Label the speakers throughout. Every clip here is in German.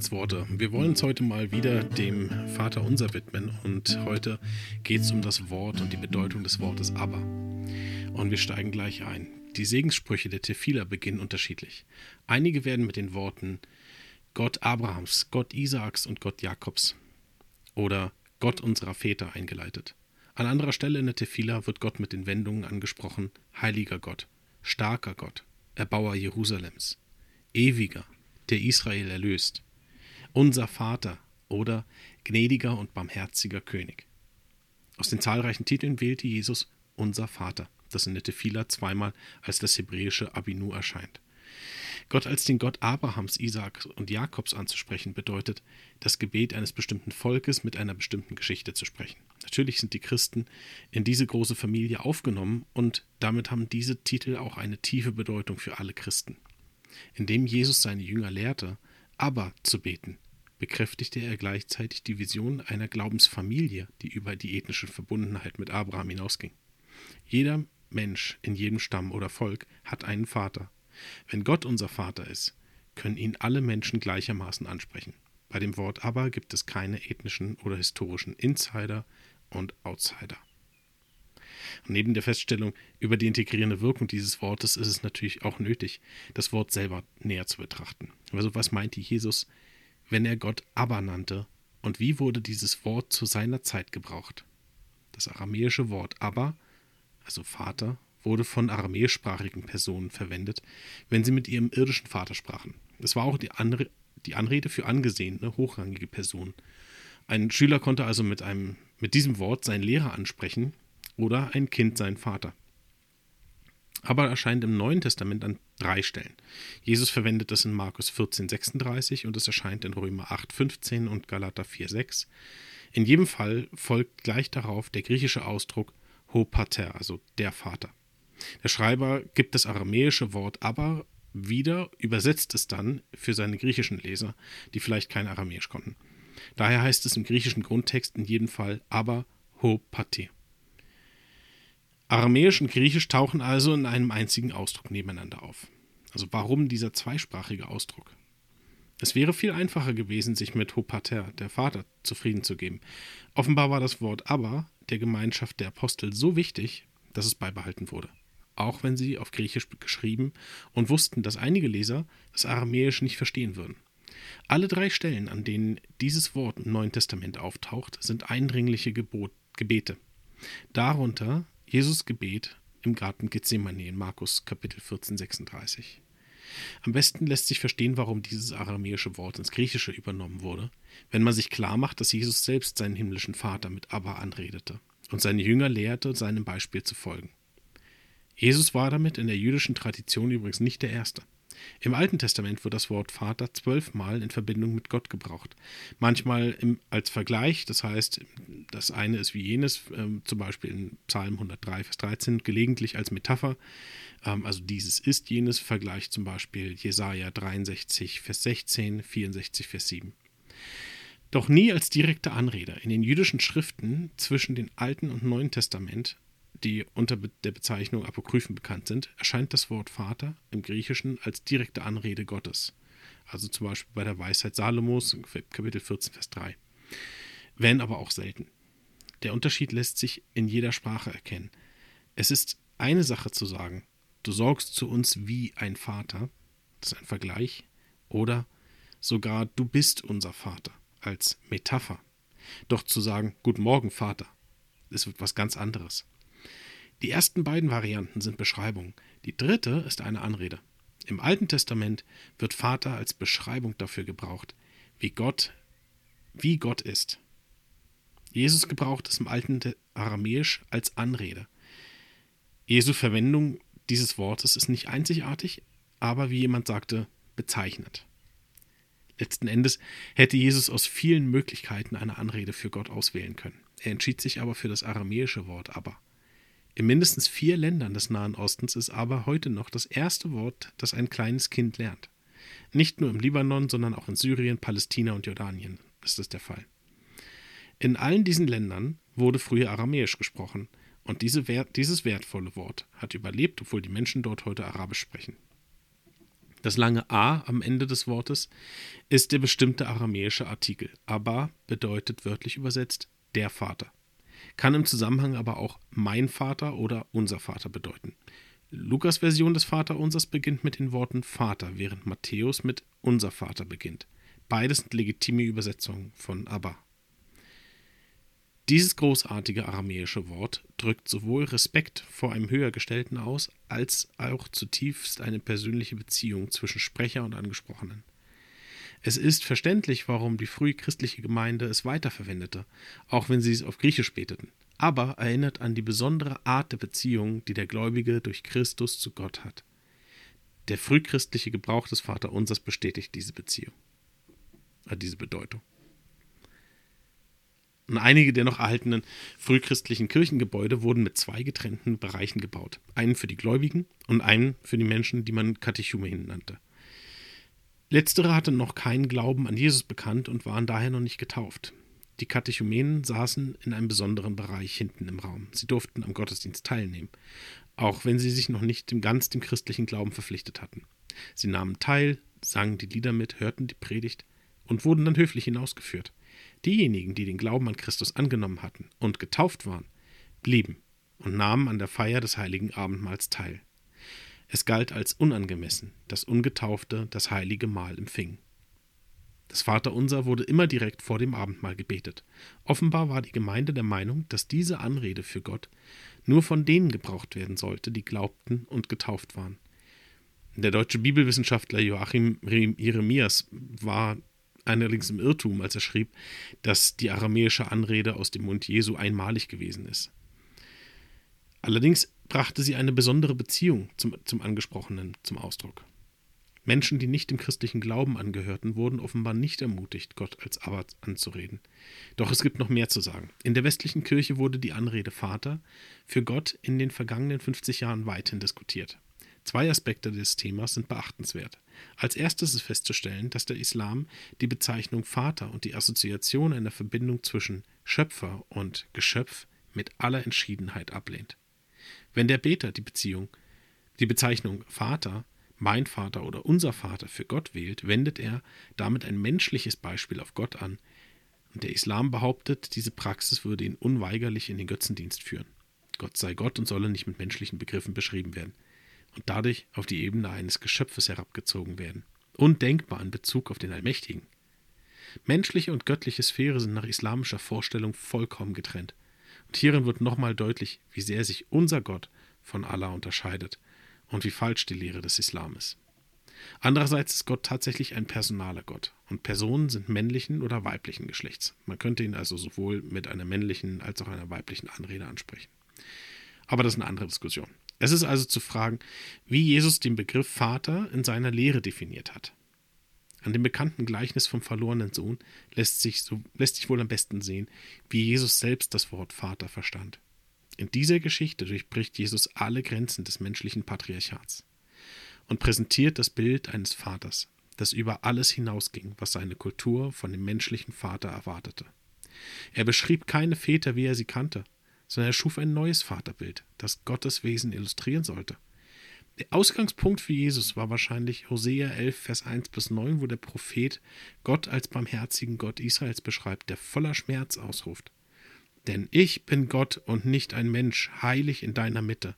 Speaker 1: Andachtsworte. Wir wollen uns heute mal wieder dem Vater unser widmen und heute geht es um das Wort und die Bedeutung des Wortes aber. Und wir steigen gleich ein. Die Segenssprüche der Tefila beginnen unterschiedlich. Einige werden mit den Worten Gott Abrahams, Gott Isaaks und Gott Jakobs oder Gott unserer Väter eingeleitet. An anderer Stelle in der Tefila wird Gott mit den Wendungen angesprochen Heiliger Gott, starker Gott, Erbauer Jerusalems, ewiger, der Israel erlöst, unser Vater oder gnädiger und barmherziger König. Aus den zahlreichen Titeln wählte Jesus unser Vater, das in der Tefila zweimal als das hebräische Abinu erscheint. Gott als den Gott Abrahams, Isaaks und Jakobs anzusprechen, bedeutet, das Gebet eines bestimmten Volkes mit einer bestimmten Geschichte zu sprechen. Natürlich sind die Christen in diese große Familie aufgenommen und damit haben diese Titel auch eine tiefe Bedeutung für alle Christen. Indem Jesus seine Jünger lehrte, aber zu beten, bekräftigte er gleichzeitig die Vision einer Glaubensfamilie, die über die ethnische Verbundenheit mit Abraham hinausging. Jeder Mensch in jedem Stamm oder Volk hat einen Vater. Wenn Gott unser Vater ist, können ihn alle Menschen gleichermaßen ansprechen. Bei dem Wort aber gibt es keine ethnischen oder historischen Insider und Outsider. Neben der Feststellung über die integrierende Wirkung dieses Wortes ist es natürlich auch nötig, das Wort selber näher zu betrachten. Also was meinte Jesus, wenn er Gott Abba nannte und wie wurde dieses Wort zu seiner Zeit gebraucht? Das aramäische Wort Abba, also Vater, wurde von aramäischsprachigen Personen verwendet, wenn sie mit ihrem irdischen Vater sprachen. Es war auch die, Anre die Anrede für angesehene, hochrangige Personen. Ein Schüler konnte also mit, einem, mit diesem Wort seinen Lehrer ansprechen, oder ein Kind sein Vater. Aber erscheint im Neuen Testament an drei Stellen. Jesus verwendet es in Markus 14, 36 und es erscheint in Römer 8, 15 und Galater 4, 6. In jedem Fall folgt gleich darauf der griechische Ausdruck Ho Pater, also der Vater. Der Schreiber gibt das aramäische Wort aber wieder, übersetzt es dann für seine griechischen Leser, die vielleicht kein Aramäisch konnten. Daher heißt es im griechischen Grundtext in jedem Fall aber Ho Pater. Aramäisch und Griechisch tauchen also in einem einzigen Ausdruck nebeneinander auf. Also warum dieser zweisprachige Ausdruck? Es wäre viel einfacher gewesen, sich mit Hopater, der Vater, zufrieden zu geben. Offenbar war das Wort aber der Gemeinschaft der Apostel so wichtig, dass es beibehalten wurde. Auch wenn sie auf Griechisch geschrieben und wussten, dass einige Leser das Aramäisch nicht verstehen würden. Alle drei Stellen, an denen dieses Wort im Neuen Testament auftaucht, sind eindringliche Gebot, Gebete. Darunter Jesus Gebet im Garten Gethsemane in Markus Kapitel 14, 36. Am besten lässt sich verstehen, warum dieses aramäische Wort ins Griechische übernommen wurde, wenn man sich klar macht, dass Jesus selbst seinen himmlischen Vater mit Abba anredete und seine Jünger lehrte, seinem Beispiel zu folgen. Jesus war damit in der jüdischen Tradition übrigens nicht der Erste. Im Alten Testament wird das Wort Vater zwölfmal in Verbindung mit Gott gebraucht. Manchmal im, als Vergleich, das heißt, das eine ist wie jenes, ähm, zum Beispiel in Psalm 103, Vers 13, gelegentlich als Metapher, ähm, also dieses ist jenes, Vergleich zum Beispiel Jesaja 63, Vers 16, 64, Vers 7. Doch nie als direkte Anrede. In den jüdischen Schriften zwischen dem Alten und Neuen Testament die unter der Bezeichnung Apokryphen bekannt sind, erscheint das Wort Vater im Griechischen als direkte Anrede Gottes. Also zum Beispiel bei der Weisheit Salomos, Kapitel 14, Vers 3. Wenn aber auch selten. Der Unterschied lässt sich in jeder Sprache erkennen. Es ist eine Sache zu sagen, du sorgst zu uns wie ein Vater, das ist ein Vergleich, oder sogar du bist unser Vater als Metapher. Doch zu sagen, Guten Morgen, Vater, ist etwas ganz anderes. Die ersten beiden Varianten sind Beschreibungen. Die dritte ist eine Anrede. Im Alten Testament wird Vater als Beschreibung dafür gebraucht, wie Gott, wie Gott ist. Jesus gebraucht es im alten Aramäisch als Anrede. Jesu Verwendung dieses Wortes ist nicht einzigartig, aber wie jemand sagte, bezeichnet. Letzten Endes hätte Jesus aus vielen Möglichkeiten eine Anrede für Gott auswählen können. Er entschied sich aber für das aramäische Wort aber. In mindestens vier Ländern des Nahen Ostens ist aber heute noch das erste Wort, das ein kleines Kind lernt. Nicht nur im Libanon, sondern auch in Syrien, Palästina und Jordanien ist es der Fall. In allen diesen Ländern wurde früher Aramäisch gesprochen und diese Wert, dieses wertvolle Wort hat überlebt, obwohl die Menschen dort heute Arabisch sprechen. Das lange A am Ende des Wortes ist der bestimmte aramäische Artikel. Abba bedeutet wörtlich übersetzt der Vater. Kann im Zusammenhang aber auch mein Vater oder unser Vater bedeuten. Lukas Version des Vaterunsers beginnt mit den Worten Vater, während Matthäus mit unser Vater beginnt. Beides sind legitime Übersetzungen von Abba. Dieses großartige aramäische Wort drückt sowohl Respekt vor einem Höhergestellten aus, als auch zutiefst eine persönliche Beziehung zwischen Sprecher und Angesprochenen. Es ist verständlich, warum die frühchristliche Gemeinde es weiterverwendete, auch wenn sie es auf Griechisch beteten, aber erinnert an die besondere Art der Beziehung, die der Gläubige durch Christus zu Gott hat. Der frühchristliche Gebrauch des Vaterunsers bestätigt diese Beziehung, äh, diese Bedeutung. Und einige der noch erhaltenen frühchristlichen Kirchengebäude wurden mit zwei getrennten Bereichen gebaut. Einen für die Gläubigen und einen für die Menschen, die man Katechumenen nannte. Letztere hatten noch keinen Glauben an Jesus bekannt und waren daher noch nicht getauft. Die Katechumenen saßen in einem besonderen Bereich hinten im Raum. Sie durften am Gottesdienst teilnehmen, auch wenn sie sich noch nicht ganz dem christlichen Glauben verpflichtet hatten. Sie nahmen teil, sangen die Lieder mit, hörten die Predigt und wurden dann höflich hinausgeführt. Diejenigen, die den Glauben an Christus angenommen hatten und getauft waren, blieben und nahmen an der Feier des heiligen Abendmahls teil. Es galt als unangemessen, dass Ungetaufte das heilige Mahl empfingen. Das Vaterunser wurde immer direkt vor dem Abendmahl gebetet. Offenbar war die Gemeinde der Meinung, dass diese Anrede für Gott nur von denen gebraucht werden sollte, die glaubten und getauft waren. Der deutsche Bibelwissenschaftler Joachim Jeremias war allerdings im Irrtum, als er schrieb, dass die aramäische Anrede aus dem Mund Jesu einmalig gewesen ist. Allerdings brachte sie eine besondere Beziehung zum, zum Angesprochenen zum Ausdruck. Menschen, die nicht dem christlichen Glauben angehörten, wurden offenbar nicht ermutigt, Gott als Abba anzureden. Doch es gibt noch mehr zu sagen. In der westlichen Kirche wurde die Anrede Vater für Gott in den vergangenen 50 Jahren weithin diskutiert. Zwei Aspekte des Themas sind beachtenswert. Als erstes ist festzustellen, dass der Islam die Bezeichnung Vater und die Assoziation einer Verbindung zwischen Schöpfer und Geschöpf mit aller Entschiedenheit ablehnt. Wenn der Beter die Beziehung, die Bezeichnung Vater, mein Vater oder unser Vater für Gott wählt, wendet er damit ein menschliches Beispiel auf Gott an, und der Islam behauptet, diese Praxis würde ihn unweigerlich in den Götzendienst führen. Gott sei Gott und solle nicht mit menschlichen Begriffen beschrieben werden und dadurch auf die Ebene eines Geschöpfes herabgezogen werden. Undenkbar in Bezug auf den Allmächtigen. Menschliche und göttliche Sphäre sind nach islamischer Vorstellung vollkommen getrennt. Und hierin wird nochmal deutlich, wie sehr sich unser Gott von Allah unterscheidet und wie falsch die Lehre des Islam ist. Andererseits ist Gott tatsächlich ein personaler Gott und Personen sind männlichen oder weiblichen Geschlechts. Man könnte ihn also sowohl mit einer männlichen als auch einer weiblichen Anrede ansprechen. Aber das ist eine andere Diskussion. Es ist also zu fragen, wie Jesus den Begriff Vater in seiner Lehre definiert hat. An dem bekannten Gleichnis vom verlorenen Sohn lässt sich, so, lässt sich wohl am besten sehen, wie Jesus selbst das Wort Vater verstand. In dieser Geschichte durchbricht Jesus alle Grenzen des menschlichen Patriarchats und präsentiert das Bild eines Vaters, das über alles hinausging, was seine Kultur von dem menschlichen Vater erwartete. Er beschrieb keine Väter, wie er sie kannte, sondern er schuf ein neues Vaterbild, das Gottes Wesen illustrieren sollte. Der Ausgangspunkt für Jesus war wahrscheinlich Hosea 11, Vers 1 bis 9, wo der Prophet Gott als barmherzigen Gott Israels beschreibt, der voller Schmerz ausruft. Denn ich bin Gott und nicht ein Mensch, heilig in deiner Mitte.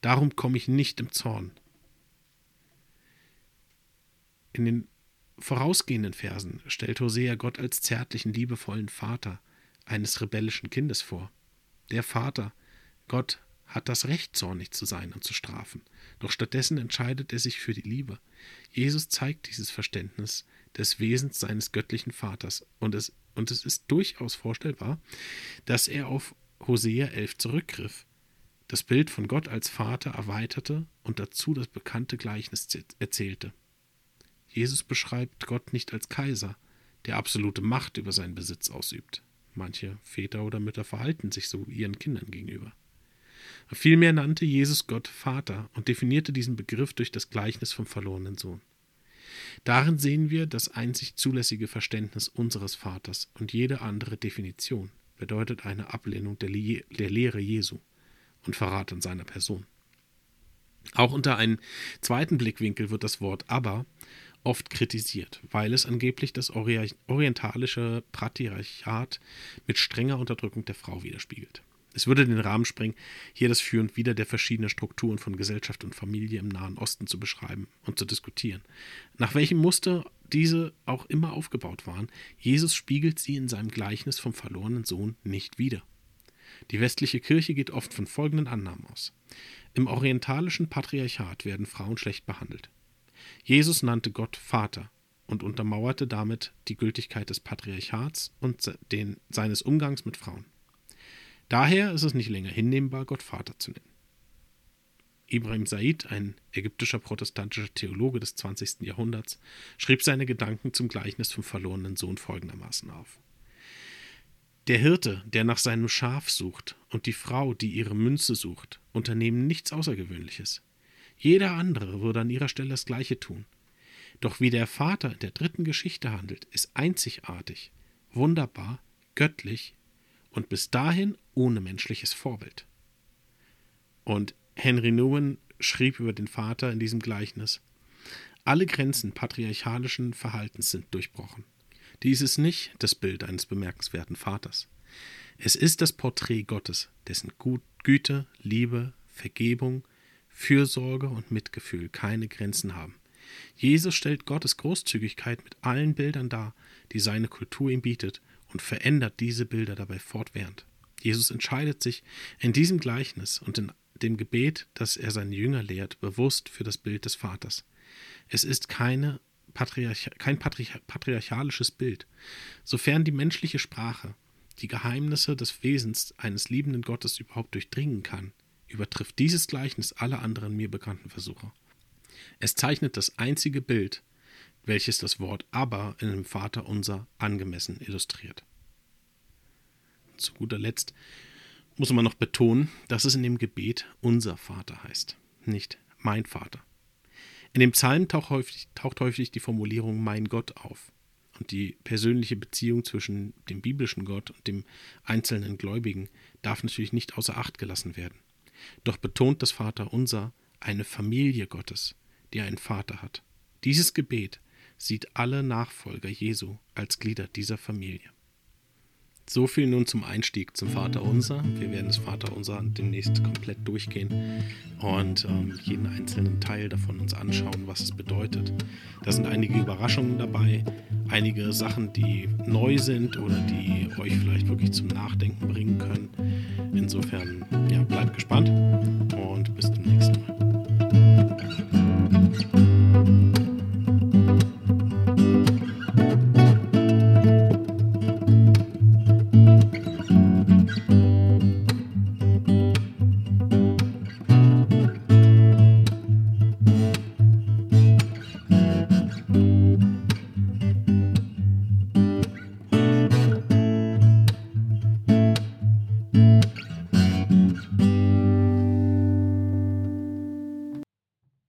Speaker 1: Darum komme ich nicht im Zorn. In den vorausgehenden Versen stellt Hosea Gott als zärtlichen, liebevollen Vater eines rebellischen Kindes vor. Der Vater, Gott, hat das Recht, zornig zu sein und zu strafen, doch stattdessen entscheidet er sich für die Liebe. Jesus zeigt dieses Verständnis des Wesens seines göttlichen Vaters und es, und es ist durchaus vorstellbar, dass er auf Hosea 11 zurückgriff, das Bild von Gott als Vater erweiterte und dazu das bekannte Gleichnis erzählte. Jesus beschreibt Gott nicht als Kaiser, der absolute Macht über seinen Besitz ausübt. Manche Väter oder Mütter verhalten sich so ihren Kindern gegenüber. Vielmehr nannte Jesus Gott Vater und definierte diesen Begriff durch das Gleichnis vom verlorenen Sohn. Darin sehen wir das einzig zulässige Verständnis unseres Vaters und jede andere Definition bedeutet eine Ablehnung der, Le der Lehre Jesu und Verrat an seiner Person. Auch unter einem zweiten Blickwinkel wird das Wort aber oft kritisiert, weil es angeblich das orientalische Patriarchat mit strenger Unterdrückung der Frau widerspiegelt. Es würde den Rahmen sprengen, hier das Für und Wider der verschiedenen Strukturen von Gesellschaft und Familie im Nahen Osten zu beschreiben und zu diskutieren. Nach welchem Muster diese auch immer aufgebaut waren, Jesus spiegelt sie in seinem Gleichnis vom verlorenen Sohn nicht wider. Die westliche Kirche geht oft von folgenden Annahmen aus. Im orientalischen Patriarchat werden Frauen schlecht behandelt. Jesus nannte Gott Vater und untermauerte damit die Gültigkeit des Patriarchats und den, seines Umgangs mit Frauen. Daher ist es nicht länger hinnehmbar, Gott Vater zu nennen. Ibrahim Said, ein ägyptischer protestantischer Theologe des 20. Jahrhunderts, schrieb seine Gedanken zum Gleichnis vom verlorenen Sohn folgendermaßen auf. Der Hirte, der nach seinem Schaf sucht, und die Frau, die ihre Münze sucht, unternehmen nichts Außergewöhnliches. Jeder andere würde an ihrer Stelle das Gleiche tun. Doch wie der Vater in der dritten Geschichte handelt, ist einzigartig, wunderbar, göttlich und bis dahin ohne menschliches Vorbild. Und Henry Nouwen schrieb über den Vater in diesem Gleichnis: Alle Grenzen patriarchalischen Verhaltens sind durchbrochen. Dies ist nicht das Bild eines bemerkenswerten Vaters. Es ist das Porträt Gottes, dessen Güte, Liebe, Vergebung, Fürsorge und Mitgefühl keine Grenzen haben. Jesus stellt Gottes Großzügigkeit mit allen Bildern dar, die seine Kultur ihm bietet, und verändert diese Bilder dabei fortwährend. Jesus entscheidet sich in diesem Gleichnis und in dem Gebet, das er seine Jünger lehrt, bewusst für das Bild des Vaters. Es ist keine Patriarch kein Patriarch patriarchalisches Bild. Sofern die menschliche Sprache die Geheimnisse des Wesens eines liebenden Gottes überhaupt durchdringen kann, übertrifft dieses Gleichnis alle anderen mir bekannten Versuche. Es zeichnet das einzige Bild, welches das Wort aber in dem Vater unser angemessen illustriert. Zu guter Letzt muss man noch betonen, dass es in dem Gebet unser Vater heißt, nicht mein Vater. In dem Psalm taucht häufig, taucht häufig die Formulierung mein Gott auf. Und die persönliche Beziehung zwischen dem biblischen Gott und dem einzelnen Gläubigen darf natürlich nicht außer Acht gelassen werden. Doch betont das Vater unser eine Familie Gottes, die einen Vater hat. Dieses Gebet sieht alle Nachfolger Jesu als Glieder dieser Familie. So viel nun zum Einstieg zum Vater mhm. Unser. Wir werden das Vater Unser demnächst komplett durchgehen und ähm, jeden einzelnen Teil davon uns anschauen, was es bedeutet. Da sind einige Überraschungen dabei, einige Sachen, die neu sind oder die euch vielleicht wirklich zum Nachdenken bringen können. Insofern, ja, bleibt gespannt und bis zum nächsten Mal.